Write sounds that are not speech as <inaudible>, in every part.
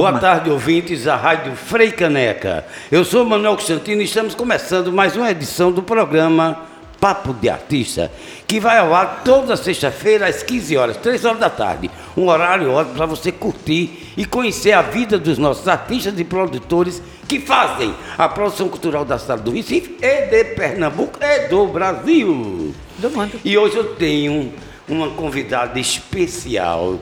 Boa tarde, ouvintes da Rádio Frei Caneca. Eu sou Manuel Constantino e estamos começando mais uma edição do programa Papo de Artista, que vai ao ar toda sexta-feira às 15 horas, 3 horas da tarde. Um horário ótimo para você curtir e conhecer a vida dos nossos artistas e produtores que fazem a produção cultural da cidade do Recife e de Pernambuco e do Brasil. Do mundo. E hoje eu tenho uma convidada especial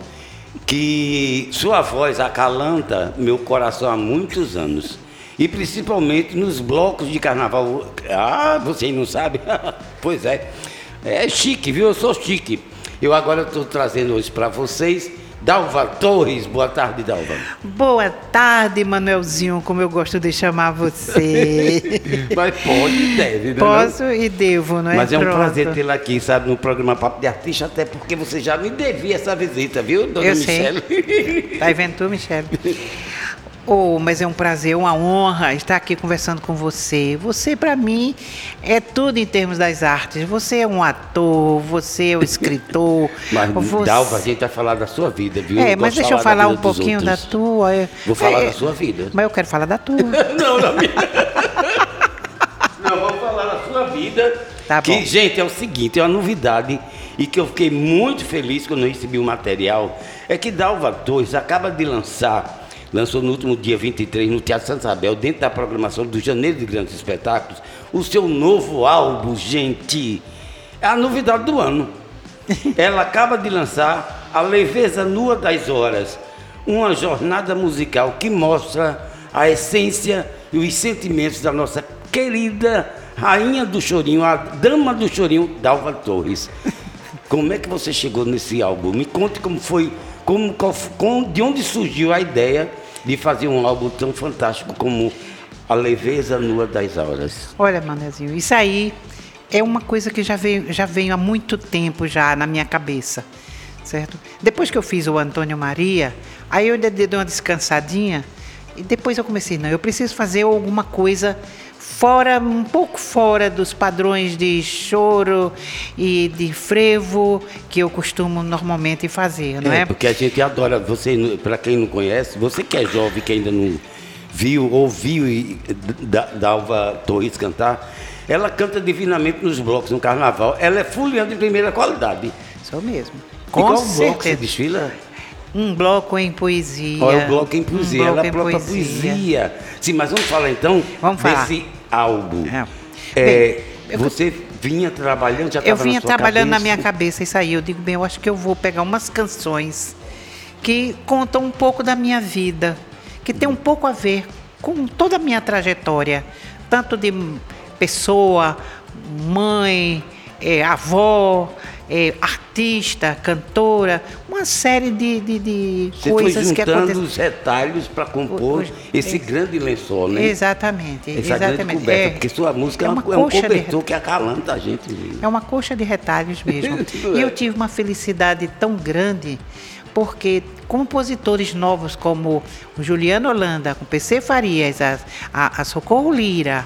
que sua voz acalanta meu coração há muitos anos. E principalmente nos blocos de carnaval. Ah, você não sabe? <laughs> pois é. É chique, viu? Eu sou chique. Eu agora estou trazendo hoje para vocês Dalva Torres. Boa tarde, Dalva. Boa tarde, Manuelzinho, como eu gosto de chamar você. <laughs> Mas pode e deve, né? Posso não? e devo, não é? Mas é um Pronto. prazer tê-la aqui, sabe, no programa Papo de Artista, até porque você já me devia essa visita, viu, dona eu? Sei. Tá vendo tu, Michele? <laughs> Oh, mas é um prazer, uma honra estar aqui conversando com você. Você, para mim, é tudo em termos das artes. Você é um ator, você é um escritor. <laughs> mas, você... Dalva, a gente vai falar da sua vida, viu? É, mas deixa eu falar um pouquinho da tua. Vou falar é, da sua vida. Mas eu quero falar da tua. <laughs> não, da minha. <laughs> não, vou falar da sua vida. Tá que, bom. gente, é o seguinte, é uma novidade e que eu fiquei muito feliz quando eu recebi o material. É que Dalva Torres acaba de lançar lançou no último dia 23 no Teatro Santa Isabel, dentro da programação do Janeiro de Grandes Espetáculos, o seu novo álbum, gente. É a novidade do ano. <laughs> Ela acaba de lançar A Leveza Nua das Horas, uma jornada musical que mostra a essência e os sentimentos da nossa querida rainha do chorinho, a dama do chorinho, Dalva Torres. <laughs> Como é que você chegou nesse álbum? Me conte como foi como, de onde surgiu a ideia de fazer um álbum tão fantástico como A Leveza Nua das Horas? Olha, Manezinho, isso aí é uma coisa que já veio, já veio há muito tempo já na minha cabeça, certo? Depois que eu fiz o Antônio Maria, aí eu dei uma descansadinha e depois eu comecei, não, eu preciso fazer alguma coisa fora, um pouco fora dos padrões de choro e de frevo que eu costumo normalmente fazer, não é? é? Porque a gente adora, você, para quem não conhece, você que é jovem, que ainda não viu, ouviu da, da Alva Torres cantar, ela canta divinamente nos blocos no carnaval. Ela é fuliana de primeira qualidade. Sou mesmo. Com e qual certeza. bloco você desfila? Um bloco em poesia. Olha, o bloco em poesia. Um bloco ela própria poesia. poesia. Sim, mas vamos falar então vamos falar. desse álbum. É. É, bem, você vinha trabalhando, já Eu vinha na trabalhando cabeça? na minha cabeça isso aí. Eu digo, bem, eu acho que eu vou pegar umas canções que contam um pouco da minha vida, que tem um pouco a ver com toda a minha trajetória, tanto de pessoa, mãe, é, avó, é, artista, cantora, uma série de, de, de Você coisas foi que acontecem. os retalhos para compor Hoje, esse é, lençol, lençol, né? Exatamente, Essa exatamente. grande coberta, é, porque sua música é, uma uma, é um de cobertor que acalanta a gente. Mesmo. É uma coxa de retalhos mesmo. <laughs> e eu tive uma felicidade tão grande porque compositores novos como o Juliano Holanda, com PC Farias, a, a, a Socorro Lira,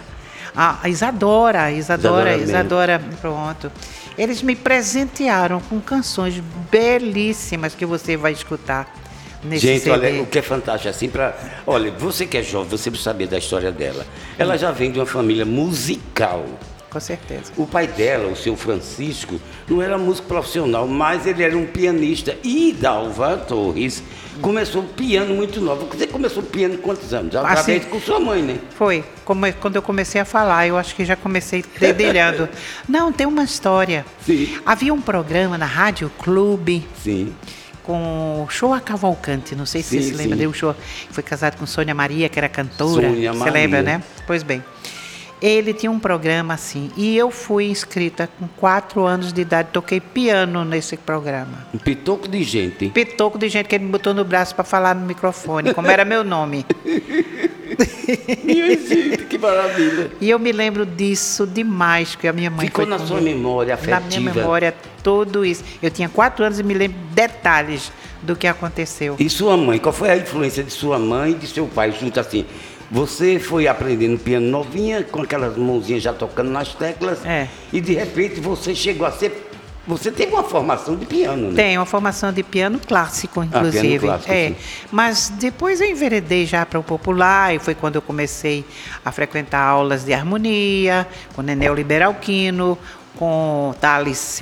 a Isadora, Isadora, Isadora, Isadora, pronto. Eles me presentearam com canções belíssimas que você vai escutar nesse Gente, CD. olha, o que é fantástico assim para, olha, você que é jovem, você precisa saber da história dela. Ela já vem de uma família musical. Com certeza. O pai dela, o seu Francisco, não era músico profissional, mas ele era um pianista. E Dalva Torres começou piano muito nova. Você começou piano quantos anos? Através Assim, com sua mãe, né? Foi. Como, quando eu comecei a falar, eu acho que já comecei dedilhando. <laughs> Não, tem uma história. Sim. Havia um programa na Rádio Clube. Sim. Com o Show a Cavalcante, não sei se sim, você se lembra dele, o show foi casado com Sônia Maria, que era cantora. Sônia você Maria. lembra, né? Pois bem. Ele tinha um programa assim, e eu fui inscrita com quatro anos de idade, toquei piano nesse programa. Um pitoco de gente. Pitoco de gente que ele me botou no braço para falar no microfone, como era meu nome. <laughs> Minha gente, que maravilha. E eu me lembro disso demais, que a minha mãe Ficou na sua memória afetiva. Na minha memória, tudo isso. Eu tinha quatro anos e me lembro detalhes do que aconteceu. E sua mãe, qual foi a influência de sua mãe e de seu pai junto assim? Você foi aprendendo piano novinha, com aquelas mãozinhas já tocando nas teclas, É. e de repente você chegou a ser Você teve uma formação de piano, né? Tem uma formação de piano clássico, inclusive. piano clássico, é. sim. Mas depois eu enveredei já para o popular e foi quando eu comecei a frequentar aulas de harmonia com Nenel Liberalquino, com Thales,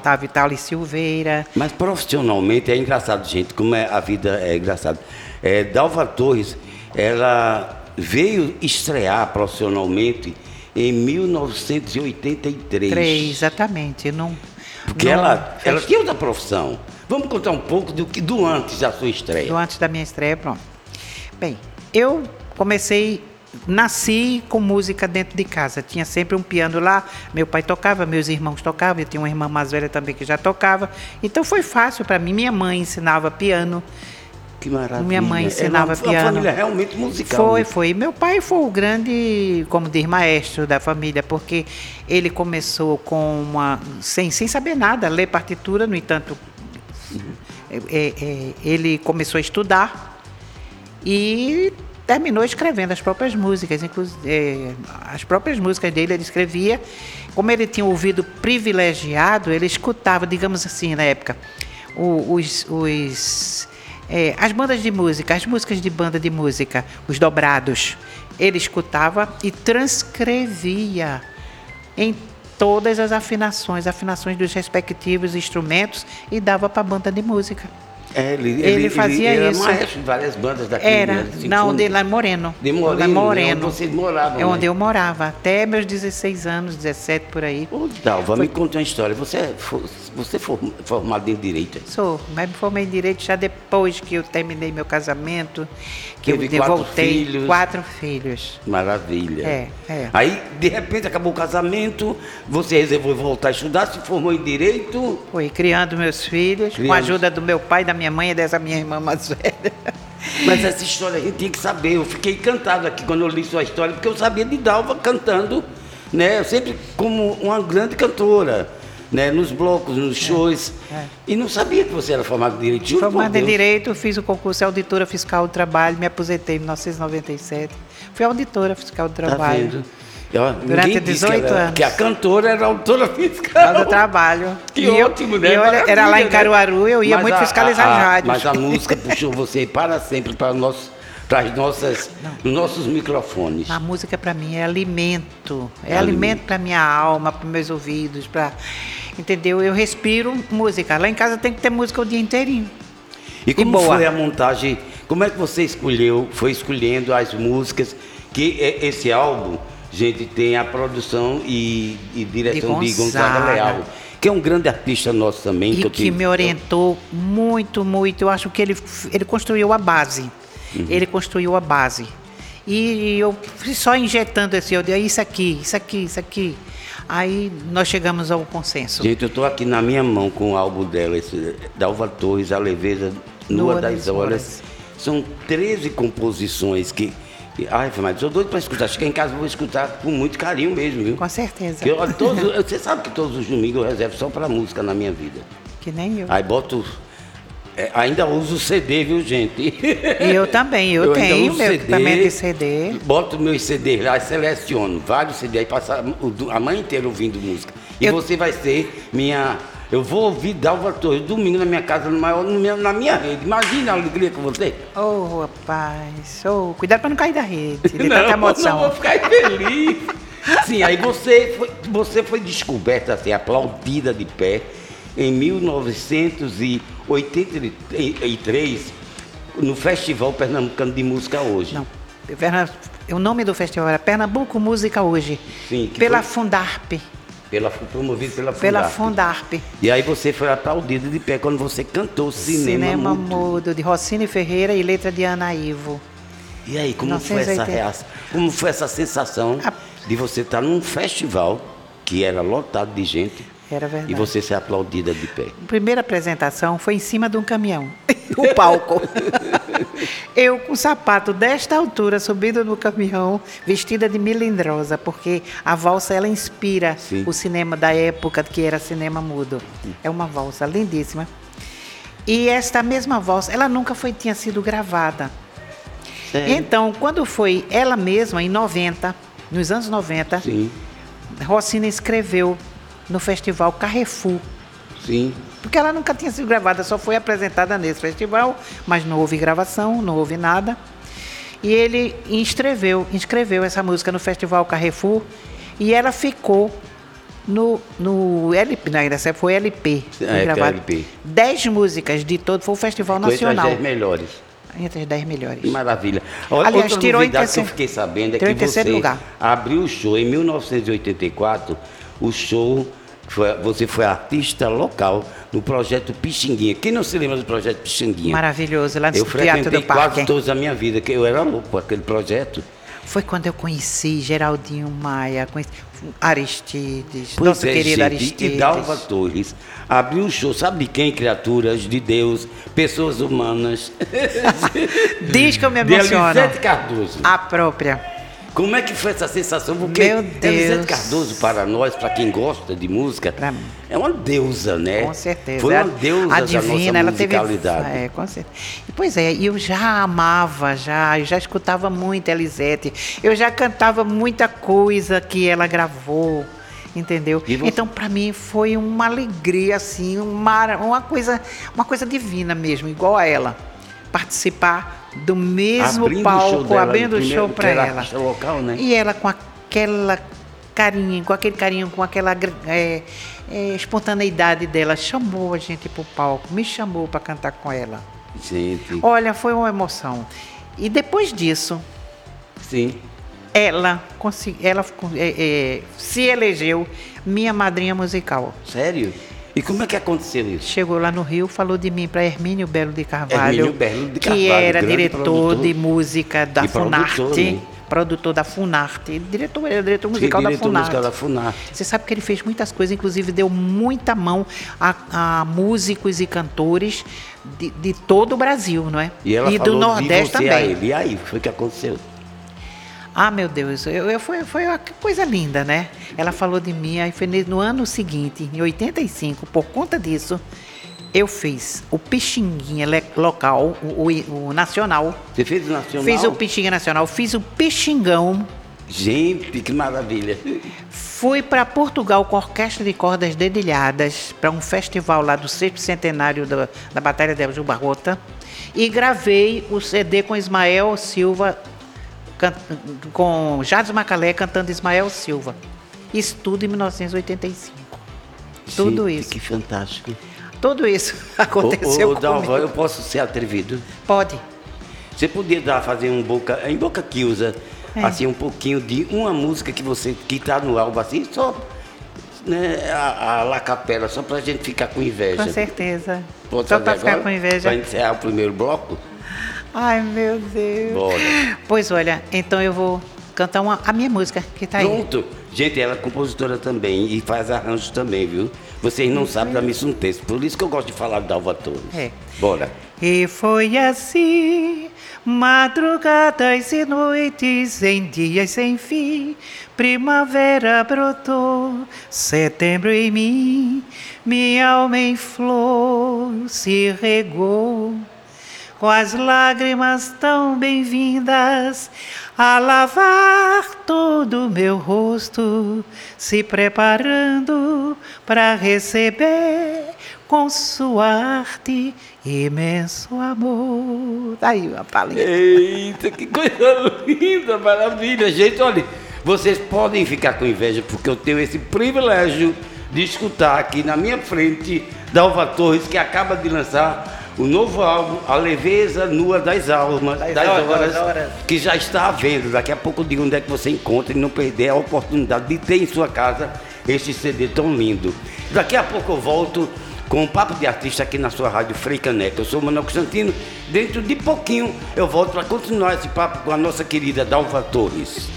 Tavi Thales Silveira. Mas profissionalmente é engraçado, gente, como é, a vida é engraçada. É, Dalva Torres, ela veio estrear profissionalmente em 1983. Três, exatamente. Não, Porque não- ela, ela tinha outra profissão. Vamos contar um pouco do, que- do antes da sua estreia. do antes da minha estreia, pronto. Bem, eu comecei, nasci com música dentro de casa. Tinha sempre um piano lá, meu pai tocava, meus irmãos tocavam, eu tinha uma irmã mais velha também que já tocava. Então foi fácil para mim. Minha mãe ensinava piano. Que maravilha. Minha mãe ensinava Era uma, piano. Uma família realmente musical. Foi, né? foi. Meu pai foi o grande, como diz, maestro da família, porque ele começou com uma. sem, sem saber nada, ler partitura, no entanto, é, é, é, ele começou a estudar e terminou escrevendo as próprias músicas, inclusive é, as próprias músicas dele ele escrevia. Como ele tinha um ouvido privilegiado, ele escutava, digamos assim, na época, os, os, é, as bandas de música, as músicas de banda de música, os dobrados. Ele escutava e transcrevia em todas as afinações, afinações dos respectivos instrumentos e dava para a banda de música. É, ele, Ele fazia ele isso. Era maestro de várias bandas daqui. Era, né, não, de lá em Moreno. De em Moreno, Moreno. né, onde vocês moravam, É onde né? eu morava, até meus 16 anos, 17 por aí. Ô, Dalva, me conta uma história. Você é você é form- formado em Direito? Sou, mas me formei em Direito já depois que eu terminei meu casamento, que Teve eu quatro voltei. filhos. Quatro filhos. Maravilha. É, é. Aí, de repente, acabou o casamento, você resolveu voltar a estudar, se formou em Direito. Fui criando meus filhos, com a ajuda do meu pai, da minha mãe e dessa minha irmã mais <laughs> velha. Mas essa história a gente tinha que saber. Eu fiquei encantado aqui quando eu li sua história, porque eu sabia de Dalva cantando, né? Sempre como uma grande cantora, né? Nos blocos, nos shows. é. E não sabia que você era formado em Direito. Juro por Formada em. Direito, fiz o concurso de auditora fiscal do trabalho, me aposentei em 1997. Fui auditora fiscal do Tá trabalho. vendo? Durante ninguém disse que 18 era- anos. Que a cantora era autora fiscal. Do trabalho. <laughs> Que E eu- ótimo, né? e olha, era lá em né? Caruaru, eu ia Mas muito a- fiscalizar a- a- rádios. Mas a música puxou você para sempre para, nós, para as nossas, os nossos microfones. A música para mim é alimento, é, É alimento para minha alma, para meus ouvidos, para entendeu? Eu respiro música. Lá em casa tem que ter música o dia inteirinho. E como boa. foi a montagem? Como é que você escolheu, foi escolhendo as músicas? Que e- esse álbum, gente, tem a produção e, e direção de De Gonzaga, Gonzaga. Leal, que é um grande artista nosso também. E que tenho- me orientou muito, muito. Eu acho que ele, ele construiu a base. Uhum. Ele construiu a base. E eu fui só injetando assim, eu disse, isso aqui, isso aqui, isso aqui. Aí nós chegamos ao consenso. Gente, eu estou aqui na minha mão com o álbum dela, esse, Dalva Torres, A Leveza Nua, Nua das, das Horas. Horas. São 13 composições que. Que- Ai, mas eu doido para escutar. Chegar em casa eu vou escutar com muito carinho mesmo, viu? Com certeza. Eu- todos, <laughs> você sabe que todos os domingos eu reservo só para música na minha vida. Que nem eu. Aí boto. é, ainda uso CD, viu, gente? E eu também, eu, <laughs> ainda tenho meu equipamento de CD. Boto meus CDs lá, seleciono vários CDs, aí passa a manhã inteira ouvindo música. E Eu- você vai ser minha. Eu vou ouvir Dalva Torres domingo na minha casa, no maior, no meu- na minha rede. Imagina a alegria com você. Oh, rapaz. Oh, cuidado para não cair da rede, de tanta não, emoção. vou ficar feliz. Sim, aí você foi, você foi descoberta, assim, aplaudida de pé em 1983 no Festival Pernambucano de Música hoje. Não. O nome do festival era Pernambuco Música Hoje. Sim, que pela foi- Fundarp. Pela, promovido pela Pela Fundarp. Fundarp. E aí você foi aplaudida de pé quando você cantou Cinema, Cinema Mudo. Mudo, de Rossini Ferreira e letra de Ana Ivo. E aí, como foi essa 1980. reação? Como foi essa sensação A- de você estar num festival que era lotado de gente Era verdade. e você ser aplaudida de pé? A primeira apresentação foi em cima de um caminhão, <laughs> <laughs> o palco. <laughs> Eu com sapato desta altura, subindo no caminhão, vestida de melindrosa, porque a valsa ela inspira Sim. o cinema da época que era cinema mudo. É uma valsa lindíssima. E esta mesma valsa, ela nunca foi tinha sido gravada. Então, quando foi ela mesma em 90, nos anos 90, Sim. Rossini escreveu no festival Carrefour Sim. Porque ela nunca tinha sido gravada, só foi apresentada nesse festival, mas não houve gravação, não houve nada. E ele inscreveu, inscreveu essa música no Festival Carrefour e ela ficou no, no LP, não, ainda foi LP. Foi É, gravado. LP. Dez músicas de todo, foi o Festival Ficou entre as Nacional. 10 melhores. Entre as dez melhores. Que maravilha. Olha, Aliás, outra tirou novidade que eu terceiro- fiquei sabendo é que terceiro você lugar. abriu o show em 1984, o show, foi- você foi artista local no projeto Pixinguinha. Quem não se lembra do projeto Pixinguinha? Maravilhoso, lá no Eu frequentei do quase Parque. todos a minha vida, que eu era louco com aquele projeto. Foi quando eu conheci Geraldinho Maia, conheci Aristides, Pois nosso é, querido gente, Aristides. E Dalva Torres abriu o show, sabe de quem? Criaturas de Deus, pessoas humanas. <laughs> Diz que eu me De emociono. Elisete Cardoso. A própria. Como é que foi essa sensação? Porque Meu Deus. Elisete Cardoso, para nós, para quem gosta de música, é uma deusa, né? Com certeza. Foi uma A- deusa a da divina, nossa ela teve. musicalidade. É, com certeza. Pois é, eu já amava, já, eu já escutava muito Elisete. Eu já cantava muita coisa que ela gravou. Entendeu? Você- Então, para mim, foi uma alegria, assim, uma, uma, coisa, uma coisa divina mesmo, igual a ela. Participar do mesmo Abrindo o palco, dela, abrindo o show para ela. local, né? E ela com aquela carinho, com aquele carinho, com aquela é, é, espontaneidade dela, chamou a gente pro palco, me chamou para cantar com ela. Gente, Olha, foi uma emoção. E depois disso, sim. ela, consegui, ela é, é, se elegeu minha madrinha musical. Sério? E como é que aconteceu isso? Chegou lá no Rio, falou de mim para Hermínio Belo de Carvalho, Hermínio Belo de que Carvalho, era grande diretor produtor. de música da E Funarte, produtor, né? produtor da Funarte, diretor, era diretor musical da diretor Funarte. musical da Funarte. Você sabe que ele fez muitas coisas, inclusive deu muita mão a, a músicos e cantores de, de todo o Brasil, não é? E ela do Nordeste também. E aí, foi o que aconteceu? Ah, meu Deus, eu, eu- foi, foi uma coisa linda, né? Ela falou de mim, aí foi no ano seguinte, em 85, por conta disso, eu fiz o Pixinguinha local, o, o- o nacional. Você fez o Nacional? Fiz o Pixinguinha nacional, fiz o Pixingão. Gente, que maravilha. Fui para Portugal com a Orquestra de Cordas Dedilhadas para um festival lá do sexto centenário da, da Batalha de Elgin Barrota e gravei o CD com Ismael Silva, com Jades Macalé cantando Ismael Silva. Isso tudo em 1985. Tudo isso. Que fantástico. Tudo isso <laughs> aconteceu ô, ô, Dalva, eu posso ser atrevido? Pode. Você podia dar, fazer um boca, em boca que usa, É. assim, um pouquinho de uma música que você, que tá no álbum, assim, só, né, a, a La Capela, só pra gente ficar com inveja. Com certeza. Pode Só para ficar agora? com inveja. Pra encerrar o primeiro bloco? Ai, meu Deus. Bora. Pois olha, então eu vou cantar uma, a minha música que tá aí. Pronto. Gente, ela é compositora também e faz arranjos também, viu? Vocês não sabem da missa um texto, por isso que eu gosto de falar do Dalva Torres. É. Bora. E foi assim, madrugadas e noites em dias sem fim. Primavera brotou, setembro em mim, minha alma em flor se regou. Com as lágrimas tão bem-vindas a lavar todo o meu rosto, se preparando para receber com sua arte imenso amor. Aí, uma palhinha. Eita, que coisa linda, maravilha. Gente, olha, vocês podem ficar com inveja porque eu tenho esse privilégio de escutar aqui na minha frente Dalva Torres, que acaba de lançar o novo álbum A Leveza Nua das Almas, das, Das horas, horas, horas. que já está à venda. Daqui a pouco eu digo onde é que você encontra e não perder a oportunidade de ter em sua casa este CD tão lindo. Daqui a pouco eu volto com um papo de artista aqui na sua rádio Frei Caneca. Eu sou o Manuel Constantino. Dentro de pouquinho eu volto para continuar esse papo com a nossa querida Dalva Torres.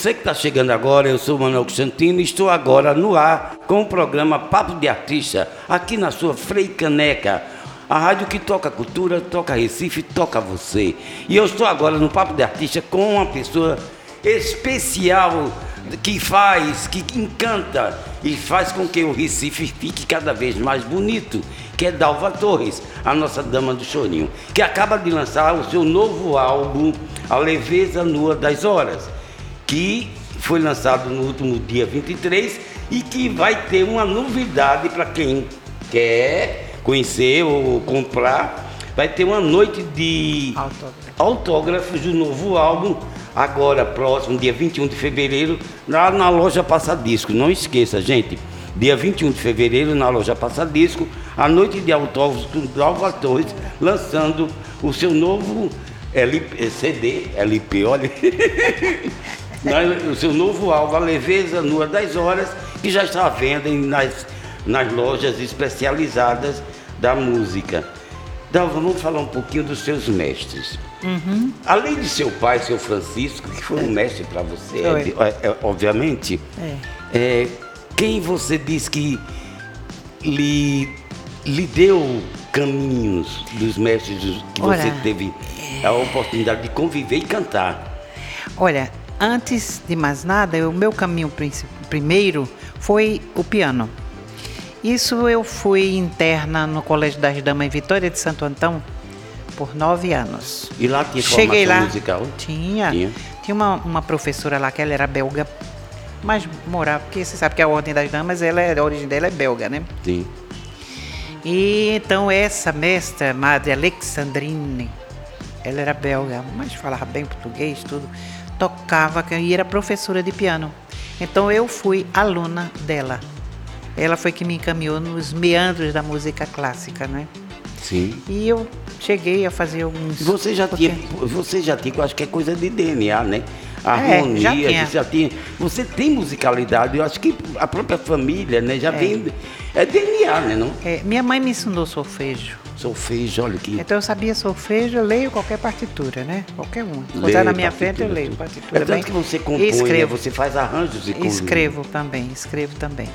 Você que está chegando agora, eu sou Manuel Constantino e estou agora no ar com o programa Papo de Artista, aqui na sua Frei Caneca. A rádio que toca cultura, toca Recife, toca você. E eu estou agora no Papo de Artista com uma pessoa especial que faz, que encanta e faz com que o Recife fique cada vez mais bonito, que é Dalva Torres, a nossa dama do chorinho, que acaba de lançar o seu novo álbum, A Leveza Nua das Horas, que foi lançado no último dia 23 e que vai ter uma novidade para quem quer conhecer ou comprar. Vai ter uma noite de Autógrafo. autógrafos do novo álbum, agora próximo, dia 21 de fevereiro, lá na loja Passadisco. Não esqueça, gente, dia 21 de fevereiro, na loja Passadisco, a noite de autógrafos com Dalva Torres, lançando o seu novo LP, CD, LP, olha. <laughs> O seu novo álbum, A Leveza Nua das Horas, que já está à venda nas, nas lojas especializadas da música. Dalva, vamos falar um pouquinho dos seus mestres. Além de seu pai, seu Francisco, que foi um mestre para você, é é- é, obviamente, É. é, quem você diz que lhe, lhe deu caminhos dos mestres que você teve a oportunidade de conviver e cantar? Olha, antes de mais nada, o meu caminho primeiro foi o piano. Isso eu fui interna no Colégio das Damas em Vitória de Santo Antão por nove anos. E lá tinha Cheguei formação lá. musical? Tinha. Tinha. Tinha, uma, uma professora lá que ela era belga, mas morava, porque você sabe que a Ordem das Damas, ela é, a origem dela é belga, né? Sim. E então essa mestra, Madre Alexandrine, ela era belga, mas falava bem português, tudo, tocava e era professora de piano. Então eu fui aluna dela. Ela foi que me encaminhou nos meandros da música clássica, né? Sim. E eu cheguei a fazer alguns. Você já tinha, você já tinha, eu acho que é coisa de DNA, né? A É, harmonia, já já tinha. Você tem musicalidade, eu acho que a própria família, né, já vem. É DNA, né? Não? É, minha mãe me ensinou solfejo. Solfejo, olha que. Então eu sabia solfejo, eu leio qualquer partitura, né? Qualquer um. Lê botar na minha frente, eu leio partitura. É tanto bem. que você compõe, né? escrevo. Você faz arranjos e. Escrevo também, escrevo também.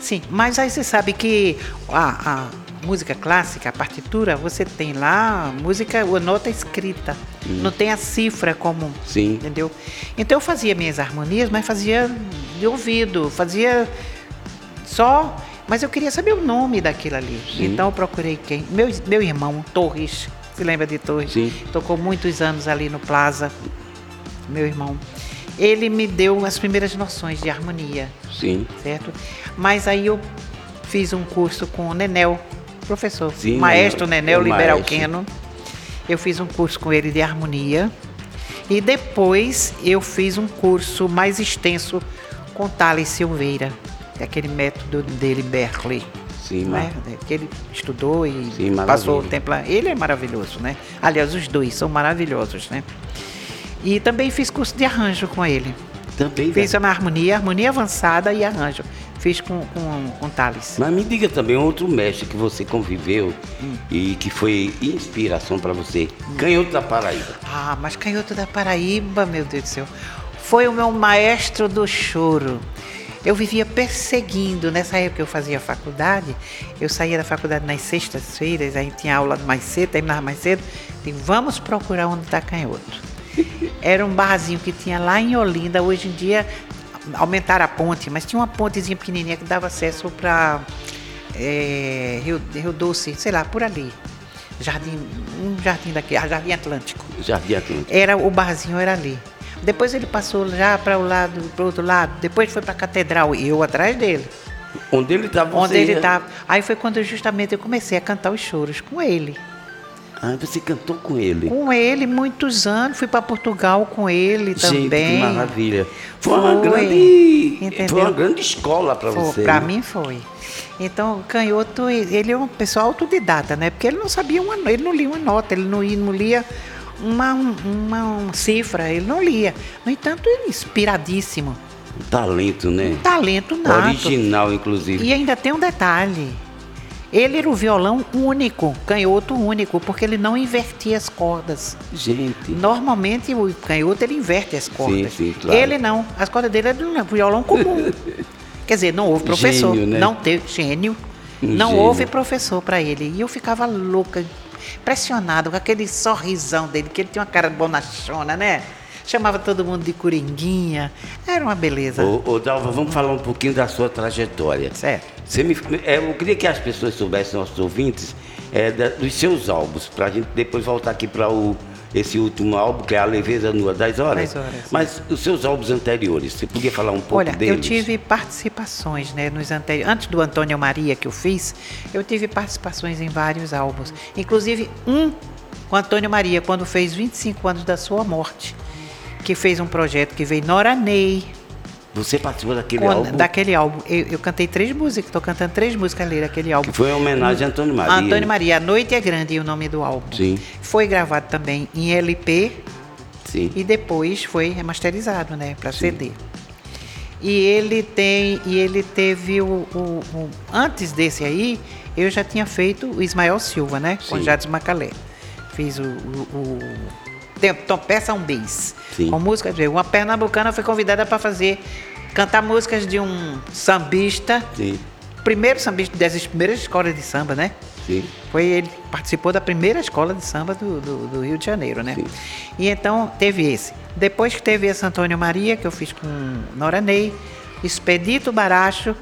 Sim, mas aí você sabe que a, a música clássica, a partitura, você tem lá a música, a nota escrita. Não tem a cifra como. Sim. Entendeu? Então eu fazia minhas harmonias, mas fazia de ouvido, fazia só. Mas eu queria saber o nome daquilo ali. Sim. Então eu procurei quem? Meu, meu irmão, Torres. Se lembra de Torres? Sim. Tocou muitos anos ali no Plaza. Meu irmão. Ele me deu as primeiras noções de harmonia Sim. certo? Mas aí eu fiz um curso com o Nenel, professor, Sim, maestro Nenel, Liberalqueno. Eu fiz um curso com ele de harmonia e depois eu fiz um curso mais extenso com Thales Silveira, é aquele método dele Berkeley. Sim, né? mas- Que ele estudou e Sim, passou o tempo lá. Ele é maravilhoso, né? Aliás, os dois são maravilhosos, né? E também fiz curso de arranjo com ele. Também. Fiz uma harmonia, harmonia avançada e arranjo. Fiz com, com, com Thales. Mas me diga também outro mestre que você conviveu Hum. e que foi inspiração para você. Canhoto da Paraíba. Ah, mas Canhoto da Paraíba, meu Deus do céu. Foi o meu maestro do choro. Eu vivia perseguindo. Nessa época que eu fazia faculdade, eu saía da faculdade nas sextas-feiras, aí tinha aula mais cedo, terminava mais cedo. E vamos procurar onde está Canhoto. Era um barzinho que tinha lá em Olinda. Hoje em dia aumentaram a ponte, mas tinha uma pontezinha pequenininha que dava acesso para Rio, Rio Doce, sei lá, por ali. Jardim, um jardim daqui, ah, Jardim Atlântico. Jardim Atlântico. Era o barzinho era ali. Depois ele passou já para o lado, para outro lado. Depois foi para a catedral e eu atrás dele. Onde ele estava onde ele estava. Aí foi quando justamente eu comecei a cantar os choros com ele. Ah, você cantou com ele. Com ele muitos anos, fui para Portugal com ele Gente, também. que maravilha. Foi, uma Foi, grande, entendeu? foi uma grande escola para você. Pra né? mim foi. Então, Canhoto, ele é um pessoal autodidata, né? Porque ele não sabia uma, ele não lia uma nota, ele não, ia- não lia uma, uma, uma cifra, ele não lia. No entanto, ele é inspiradíssimo. Um talento, né? Talento nato. Original, inclusive. E ainda tem um detalhe. Ele era o violão único, canhoto único, porque ele não invertia as cordas. Gente, Normalmente o canhoto ele inverte as cordas. sim, claro. Ele não. As cordas dele eram um violão comum. <laughs> Quer dizer, não houve professor. Gênio, né? Não teve gênio. Um não gênio. houve professor para ele. E eu ficava louca, impressionada com aquele sorrisão dele, que ele tinha uma cara bonachona, né? Chamava todo mundo de coringuinha. Era uma beleza. ô, ô Dalva, vamos falar um pouquinho da sua trajetória. Certo. Você me, é, eu queria que as pessoas soubessem, nossos ouvintes, é, da, dos seus álbuns, para a gente depois voltar aqui para esse último álbum, que é A Leveza Nua das Horas. Horas. Mas os seus álbuns anteriores, você podia falar um pouco Olha, deles? eu tive participações, né, nos anteriores. Antes do Antônio Maria que eu fiz, eu tive participações em vários álbuns. Inclusive um com Antônio Maria, quando fez 25 anos da sua morte, que fez um projeto que veio Nora Ney, Você participou daquele com- álbum? daquele álbum. Eu, eu cantei três músicas, estou cantando três músicas ali daquele álbum. Que foi em homenagem a Antônio Maria. Antônio Maria, A Noite é Grande, o nome do álbum. Sim. Foi gravado também em LP Sim. e depois foi remasterizado, né, para CD. E ele tem, e ele teve o, o- o- antes desse aí, eu já tinha feito o Ismael Silva, né, com Sim. Jades Macalé. Fiz o, o, o tem- então, peça um bis, Sim. com música de uma pernambucana foi convidada para fazer cantar músicas de um sambista, Sim. primeiro sambista das primeiras escolas de samba, né? Sim. Foi ele participou da primeira escola de samba do, do, do Rio de Janeiro, né? Sim. E então teve esse. Depois que teve esse Antônio Maria, que eu fiz com Nora Ney, Expedito Baracho,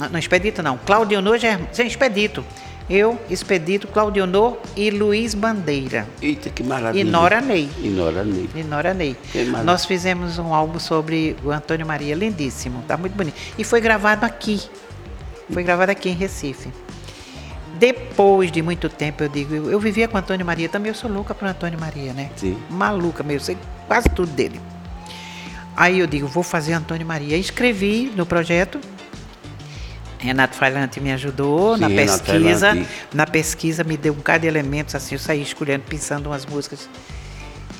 ah, não Expedito não, Claudionor Germano, sim, Expedito. Eu, Expedito, Claudionor e Luiz Bandeira. Eita, que maravilha. E Nora Ney. E Nora Ney. E Nora Ney. Nós fizemos um álbum sobre o Antônio Maria, lindíssimo, tá muito bonito. E foi gravado aqui. Foi gravado aqui em Recife. Depois de muito tempo, eu digo, eu, eu vivia com Antônio Maria, também eu sou louca pro Antônio Maria, né? Sim. Maluca mesmo, sei quase tudo dele. Aí eu digo, vou fazer Antônio Maria. Escrevi no projeto. Renato Failante me ajudou Sim, na pesquisa. Na pesquisa me deu um bocado de elementos, assim, eu saí escolhendo, pensando umas músicas.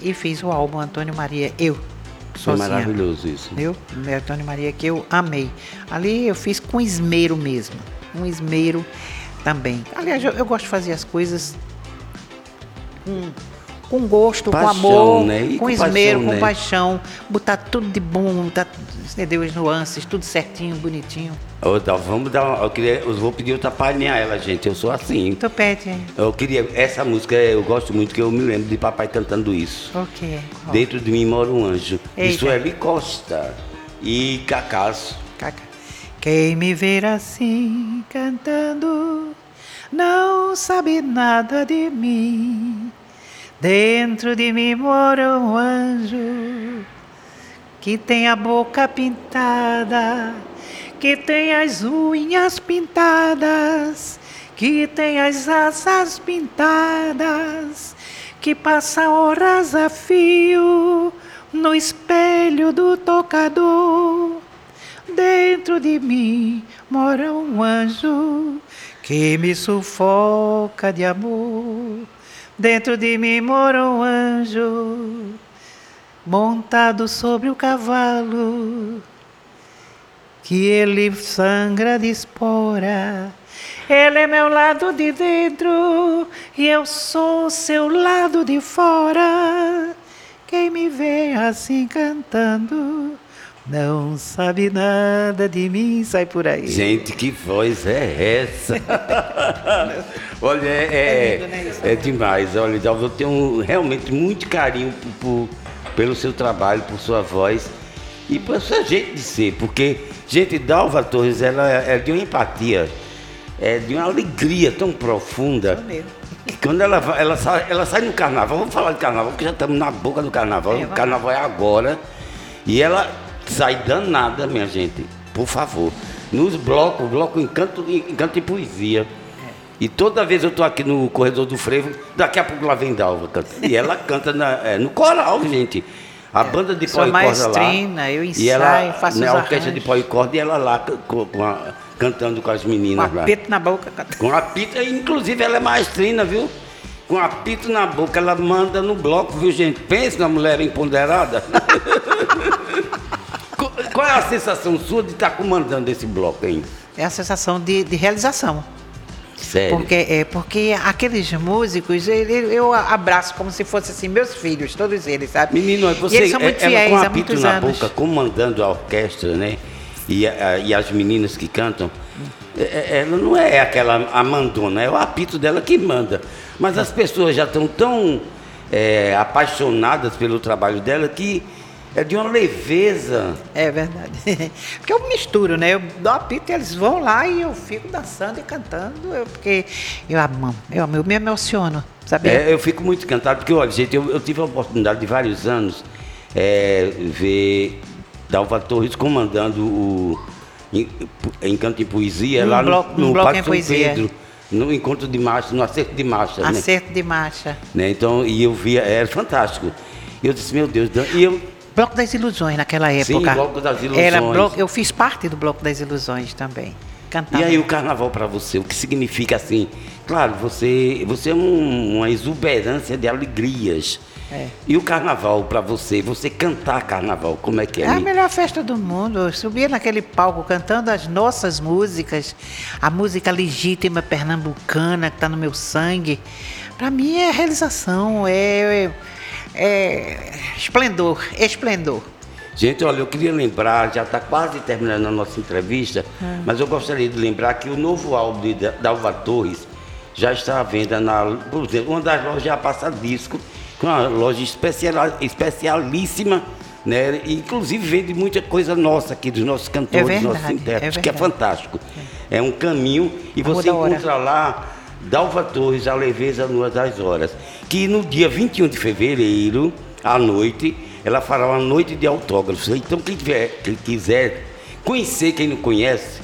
E fiz o álbum Antônio Maria, eu, Foi sozinha. maravilhoso isso. Eu, meu Antônio Maria, que eu amei. Ali eu fiz com esmero mesmo. Um esmero também. Aliás, eu, eu gosto de fazer as coisas com, com gosto, Paixão, com amor, né? Com com esmero, paixão, com né? paixão. Botar tudo de bom, botar, entendeu? As nuances, tudo certinho, bonitinho. Ô, Dal, vamos dar uma, eu, queria, eu vou pedir outra palhinha a ela, gente. Eu sou assim. Tu pede, hein? Eu queria. Essa música eu gosto muito, que eu me lembro de papai cantando isso. o quê? Qual? Dentro de mim mora um anjo. Eita. Isso é Eli Costa e Cacasso. Caca. Quem me ver assim cantando não sabe nada de mim. Dentro de mim mora um anjo que tem a boca pintada, que tem as unhas pintadas, que tem as asas pintadas, que passa horas a fio no espelho do tocador. Dentro de mim mora um anjo que me sufoca de amor. Dentro de mim mora um anjo montado sobre o cavalo que ele sangra de espora. Ele é meu lado de dentro e eu sou seu lado de fora. Quem me vê assim cantando não sabe nada de mim, sai por aí. Gente, que voz é essa? <laughs> Olha, é, É lindo, né, é, é demais. Olha, eu tenho realmente muito carinho por- por- pelo seu trabalho, por sua voz e pelo seu jeito de ser. Porque, gente, Dalva Torres, ela é de uma empatia, é de uma alegria tão profunda. Que quando ela, vai- ela, sai, ela sai no carnaval, vamos falar de carnaval, porque já estamos na boca do carnaval. É, o carnaval é agora. E ela sai danada, minha gente. Por favor. Nos blocos, o bloco Encanto, Encanto e Poesia. E toda vez eu tô aqui no corredor do frevo, daqui a pouco lá vem Dalva. E ela canta na- é, no coral, gente. A banda de pau e corda lá. eu e ela, ensaio, faço na os orquestra de pau e corda e ela lá com- com a- cantando com as Com meninas lá. apito na boca. Com apito, inclusive ela é maestrina, viu? Com apito na boca, ela manda no bloco, viu, gente? Pensa na mulher empoderada. <laughs> Qual é a sensação sua de estar comandando esse bloco aí? É a sensação de, de realização. Sério? Porque, é, porque aqueles músicos, eu abraço como se fossem assim, meus filhos, todos eles, sabe? Menino, e você eles são muito ela fiéis com há apito na anos. boca, comandando a orquestra, né? E, a- e as meninas que cantam, é- é- ela não é aquela amandona, é o apito dela que manda. Mas as pessoas já estão tão é, apaixonadas pelo trabalho dela que é de uma leveza. É verdade. <laughs> Porque eu misturo, né? Eu dou apito e eles vão lá e eu fico dançando e cantando, eu, porque eu amo, eu amo, eu me emociono, sabe? É, eu fico muito encantado, porque, olha, gente, eu, eu tive a oportunidade de vários anos é, ver Dalva Torres comandando o em, em poesia Um lá no, bloco- um no bloco Parque em São poesia. Pedro, no encontro de marcha, no acerto de marcha, né? Acerto de marcha. né? Então, e eu via, era fantástico. E eu disse, meu Deus, e eu Bloco das Ilusões naquela Sim, época. Bloco das Ilusões. Era bloco, eu fiz parte do Bloco das Ilusões também. Cantava. E aí o carnaval para você, o que significa assim? Claro, você, você é um- uma exuberância de alegrias. É. E o carnaval para você, você cantar carnaval, como é que é? É a Me- melhor festa do mundo. Eu subia naquele palco cantando as nossas músicas, a música legítima pernambucana que está no meu sangue. Para mim é realização, é, é esplendor, esplendor. Gente, olha, eu queria lembrar, já está quase terminando a nossa entrevista, É. mas eu gostaria de lembrar que o novo álbum de Da- Dalva Torres já está à venda na, por exemplo, uma das lojas é a Passa Disco, que é uma loja especial, especialíssima, né? Inclusive vende muita coisa nossa aqui, dos nossos cantores, dos nossos verdade, intérpretes, é que é fantástico. É um caminho e você encontra lá Dalva Torres, a leveza nua das horas, que no dia 21 de fevereiro, à noite, ela fará uma noite de autógrafos. Então quem, tiver, quem quiser conhecer, quem não conhece,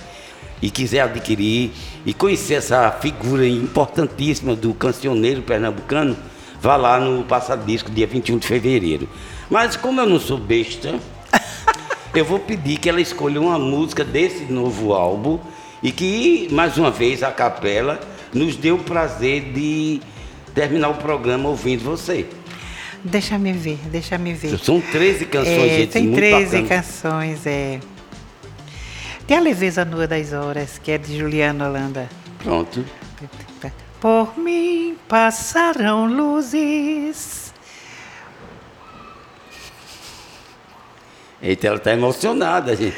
e quiser adquirir e conhecer essa figura importantíssima do cancioneiro pernambucano, vá lá no Passadisco, dia 21 de fevereiro. Mas como eu não sou besta, <laughs> eu vou pedir que ela escolha uma música desse novo álbum e que, mais uma vez, a capela nos dê o prazer de terminar o programa ouvindo você. Deixa me ver, deixa me ver. São 13 canções, É, gente, tem muito 13 bacanas. canções, é. Tem a Leveza Nua das Horas, que é de Juliana Holanda. Pronto. Por mim passarão luzes. Eita, ela está emocionada, gente.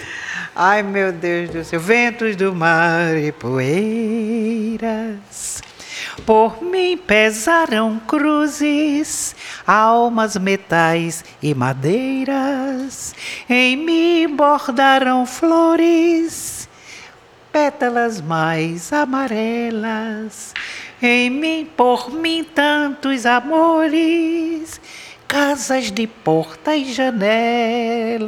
Ai, meu Deus do céu. Ventos do mar e poeiras. Por mim pesarão cruzes, almas, metais e madeiras. Em mim bordarão flores, pétalas mais amarelas. Em mim, por mim, tantos amores, casas de porta e janelas.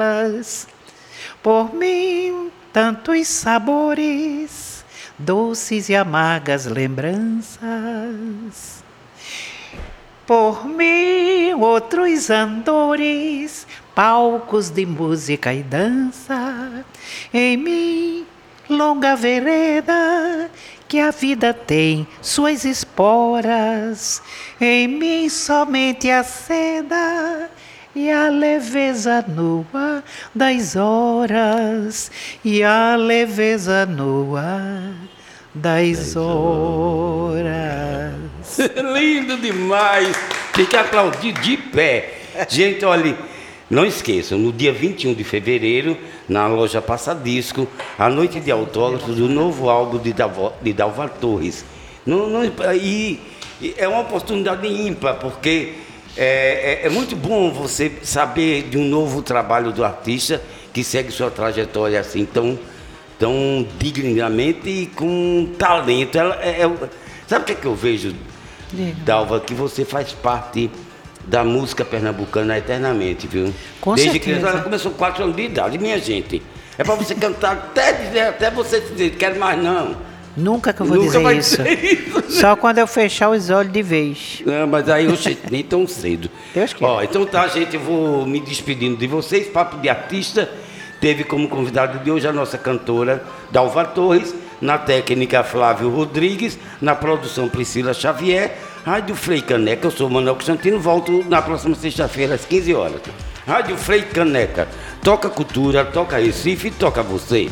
Por mim, tantos sabores, doces e amargas lembranças. Por mim, outros andores, palcos de música e dança. Em mim, longa vereda, que a vida tem suas esporas. Em mim, somente a seda e a leveza nua das horas. E a leveza nua das horas. <laughs> Lindo demais! Tem que aplaudir de pé. Gente, olha, não esqueçam, no dia 21 de fevereiro, na loja Passadisco, a noite de autógrafos do novo álbum de, Davo, de Dalvar Torres. Não, não, e, e é uma oportunidade ímpar, porque é, é- é muito bom você saber de um novo trabalho do artista que segue sua trajetória assim tão, tão dignamente e com talento. Ela, é- é- sabe o que, é que eu vejo, Diga. Dalva? Que você faz parte da música pernambucana eternamente, viu? Com Desde certeza. criança, ela começou com 4 anos de idade, minha gente. É para você cantar até, dizer, até você dizer, quero mais não. Nunca que eu vou Nunca dizer vai isso. dizer isso. Só quando eu fechar os olhos de vez. Não, mas aí eu che- nem tão cedo. Deus queira. Ó, então tá, gente, eu vou me despedindo de vocês. Papo de Artista teve como convidado de hoje a nossa cantora Dalva Torres, na técnica Flávio Rodrigues, na produção Priscila Xavier, Rádio Frei Caneca, eu sou Manuel Constantino, volto na próxima sexta-feira às 15 horas. Rádio Frei Caneca, toca cultura, toca Recife, toca você.